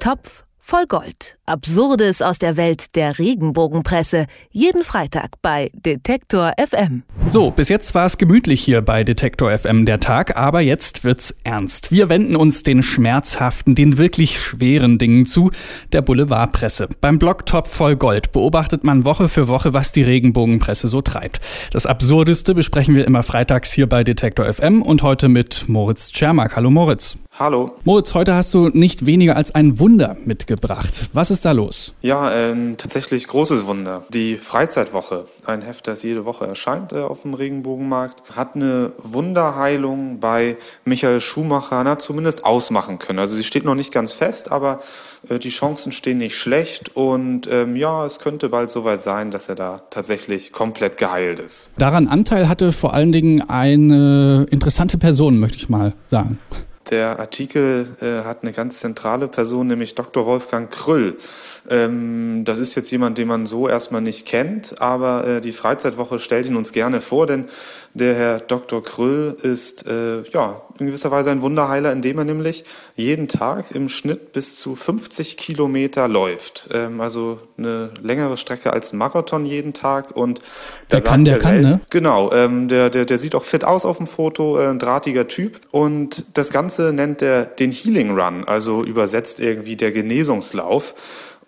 Topf voll Gold. Absurdes aus der Welt der Regenbogenpresse. Jeden Freitag bei Detektor FM. So, bis jetzt war es gemütlich hier bei Detektor FM der Tag, aber jetzt wird's ernst. Wir wenden uns den schmerzhaften, den wirklich schweren Dingen zu, der Boulevardpresse. Beim Blog Top voll Gold beobachtet man Woche für Woche, was die Regenbogenpresse so treibt. Das Absurdeste besprechen wir immer freitags hier bei Detektor FM und heute mit Moritz Czermak. Hallo Moritz. Hallo. Moritz, heute hast du nicht weniger als ein Wunder mitgebracht. Was ist da los? Ja, ein tatsächlich großes Wunder. Die Freizeitwoche, ein Heft, das jede Woche erscheint äh, auf dem Regenbogenmarkt, hat eine Wunderheilung bei Michael Schumacher na, zumindest ausmachen können. Also sie steht noch nicht ganz fest, aber äh, die Chancen stehen nicht schlecht und ähm, ja, es könnte bald soweit sein, dass er da tatsächlich komplett geheilt ist. Daran Anteil hatte vor allen Dingen eine interessante Person, möchte ich mal sagen. Der Artikel äh, hat eine ganz zentrale Person, nämlich Dr. Wolfgang Krüll. Ähm, das ist jetzt jemand, den man so erstmal nicht kennt, aber äh, die Freizeitwoche stellt ihn uns gerne vor, denn der Herr Dr. Krüll ist äh, ja in gewisser Weise ein Wunderheiler, indem er nämlich jeden Tag im Schnitt bis zu 50 Kilometer läuft. Ähm, also eine längere Strecke als Marathon jeden Tag. Und Wer kann, der, der kann, ne? Genau, ähm, der, der, der sieht auch fit aus auf dem Foto, äh, ein drahtiger Typ. Und das Ganze nennt er den Healing Run, also übersetzt irgendwie der Genesungslauf.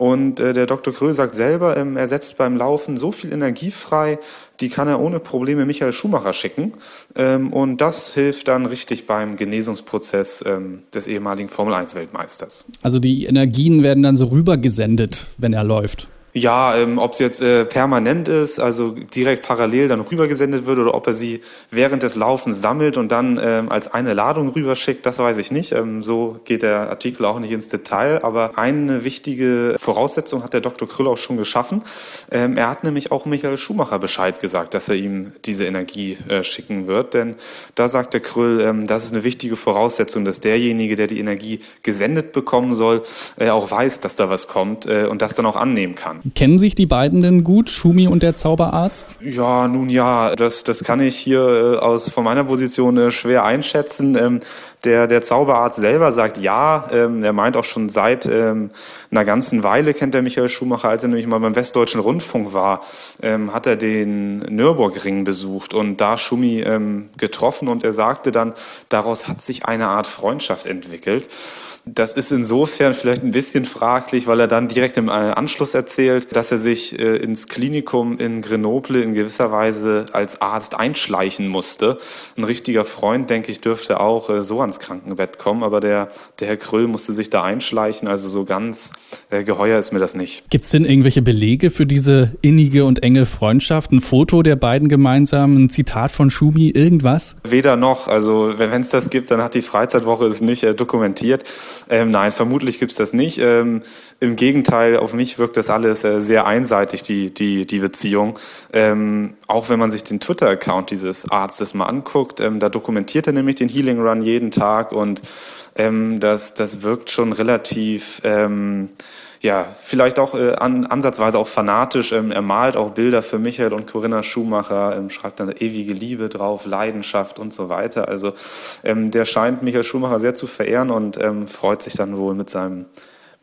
Und äh, der Dr. Kröll sagt selber, ähm, er setzt beim Laufen so viel Energie frei, die kann er ohne Probleme Michael Schumacher schicken. Ähm, und das hilft dann richtig beim Genesungsprozess ähm, des ehemaligen Formel-1-Weltmeisters. Also die Energien werden dann so rübergesendet, wenn er läuft. Ja, ähm, ob es jetzt äh, permanent ist, also direkt parallel dann rübergesendet wird oder ob er sie während des Laufens sammelt und dann ähm, als eine Ladung rüberschickt, das weiß ich nicht. Ähm, so geht der Artikel auch nicht ins Detail. Aber eine wichtige Voraussetzung hat der Dr. Krüll auch schon geschaffen. Ähm, er hat nämlich auch Michael Schumacher Bescheid gesagt, dass er ihm diese Energie äh, schicken wird. Denn da sagt der Krüll, ähm, das ist eine wichtige Voraussetzung, dass derjenige, der die Energie gesendet bekommen soll, äh, auch weiß, dass da was kommt äh, und das dann auch annehmen kann. Kennen sich die beiden denn gut, Schumi und der Zauberarzt? Ja, nun ja, das, das kann ich hier äh, aus von meiner Position äh, schwer einschätzen. Der, der Zauberarzt selber sagt ja. Ähm, er meint auch schon seit ähm, einer ganzen Weile kennt er Michael Schumacher, als er nämlich mal beim Westdeutschen Rundfunk war, ähm, hat er den Nürburgring besucht und da Schumi ähm, getroffen und er sagte dann, daraus hat sich eine Art Freundschaft entwickelt. Das ist insofern vielleicht ein bisschen fraglich, weil er dann direkt im äh, Anschluss erzählt, dass er sich äh, ins Klinikum in Grenoble in gewisser Weise als Arzt einschleichen musste. Ein richtiger Freund, denke ich, dürfte auch äh, so ans Krankenbett kommen, aber der, der Herr Krüll musste sich da einschleichen, also so ganz geheuer ist mir das nicht. Gibt es denn irgendwelche Belege für diese innige und enge Freundschaft? Ein Foto der beiden gemeinsam, ein Zitat von Schumi, irgendwas? Weder noch, also wenn es das gibt, dann hat die Freizeitwoche es nicht dokumentiert. Ähm, nein, vermutlich gibt's das nicht. Ähm, Im Gegenteil, auf mich wirkt das alles äh, sehr einseitig, die, die, die Beziehung. Ähm, auch wenn man sich den Twitter-Account dieses Arztes mal anguckt, ähm, da dokumentiert er nämlich den Healing Run jeden Tag und ähm, das, das wirkt schon relativ... Ähm, ja, vielleicht auch äh, an, ansatzweise auch fanatisch. Ähm, er malt auch Bilder für Michael und Corinna Schumacher, ähm, schreibt dann ewige Liebe drauf, Leidenschaft und so weiter. Also ähm, der scheint Michael Schumacher sehr zu verehren und ähm, freut sich dann wohl mit seinem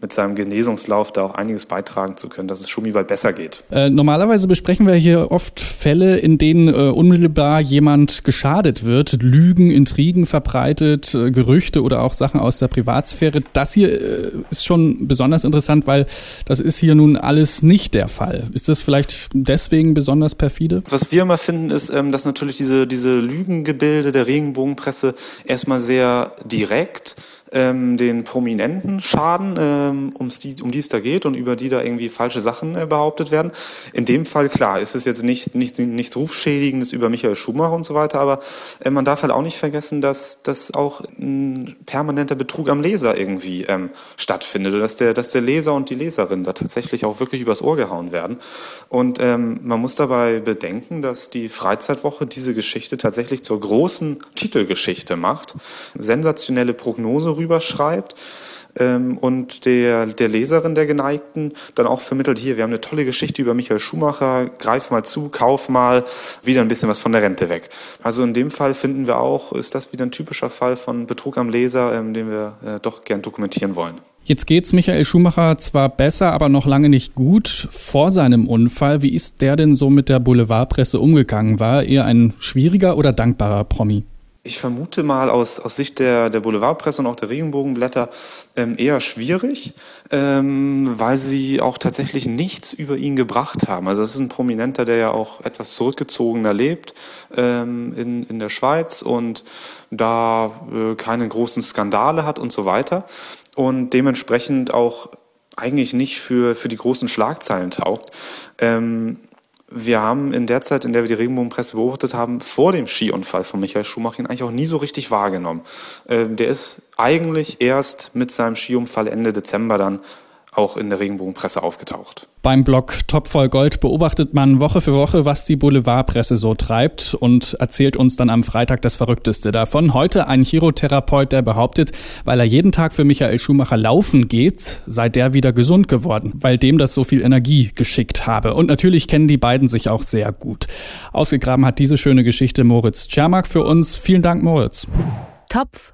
mit seinem Genesungslauf da auch einiges beitragen zu können, dass es Schumi besser geht. Äh, normalerweise besprechen wir hier oft Fälle, in denen äh, unmittelbar jemand geschadet wird, Lügen, Intrigen verbreitet, äh, Gerüchte oder auch Sachen aus der Privatsphäre. Das hier äh, ist schon besonders interessant, weil das ist hier nun alles nicht der Fall. Ist das vielleicht deswegen besonders perfide? Was wir immer finden, ist, ähm, dass natürlich diese, diese Lügengebilde der Regenbogenpresse erstmal sehr direkt ähm, den Prominenten schaden, ähm, ums die, um die es da geht und über die da irgendwie falsche Sachen äh, behauptet werden. In dem Fall, klar, ist es jetzt nicht, nicht, nichts Rufschädigendes über Michael Schumacher und so weiter, aber äh, man darf halt auch nicht vergessen, dass, dass auch ein permanenter Betrug am Leser irgendwie ähm, stattfindet dass der, dass der Leser und die Leserin da tatsächlich auch wirklich übers Ohr gehauen werden. Und ähm, man muss dabei bedenken, dass die Freizeitwoche diese Geschichte tatsächlich zur großen Titelgeschichte macht. Sensationelle Prognose rüberschreibt. ähm, und der, der Leserin, der Geneigten, dann auch vermittelt, hier, wir haben eine tolle Geschichte über Michael Schumacher, greif mal zu, kauf mal, wieder ein bisschen was von der Rente weg. Also in dem Fall finden wir auch, ist das wieder ein typischer Fall von Betrug am Leser, ähm, den wir äh, doch gern dokumentieren wollen. Jetzt geht's Michael Schumacher zwar besser, aber noch lange nicht gut vor seinem Unfall. Wie ist der denn so mit der Boulevardpresse umgegangen? War er ein schwieriger oder dankbarer Promi? Ich vermute mal aus, aus Sicht der, der Boulevardpresse und auch der Regenbogenblätter ähm, eher schwierig, ähm, weil sie auch tatsächlich nichts über ihn gebracht haben. Also es ist ein Prominenter, der ja auch etwas zurückgezogener lebt ähm, in, in der Schweiz und da äh, keine großen Skandale hat und so weiter und dementsprechend auch eigentlich nicht für, für die großen Schlagzeilen taugt. Ähm, wir haben in der Zeit, in der wir die Regenbogenpresse beobachtet haben, vor dem Skiunfall von Michael Schumacher ihn eigentlich auch nie so richtig wahrgenommen. Ähm, der ist eigentlich erst mit seinem Skiunfall Ende Dezember dann auch in der Regenbogenpresse aufgetaucht. Beim Blog Top voll Gold beobachtet man Woche für Woche, was die Boulevardpresse so treibt und erzählt uns dann am Freitag das Verrückteste davon. Heute ein Chirotherapeut, der behauptet, weil er jeden Tag für Michael Schumacher laufen geht, sei der wieder gesund geworden, weil dem das so viel Energie geschickt habe. Und natürlich kennen die beiden sich auch sehr gut. Ausgegraben hat diese schöne Geschichte Moritz Czermak für uns. Vielen Dank, Moritz. Topf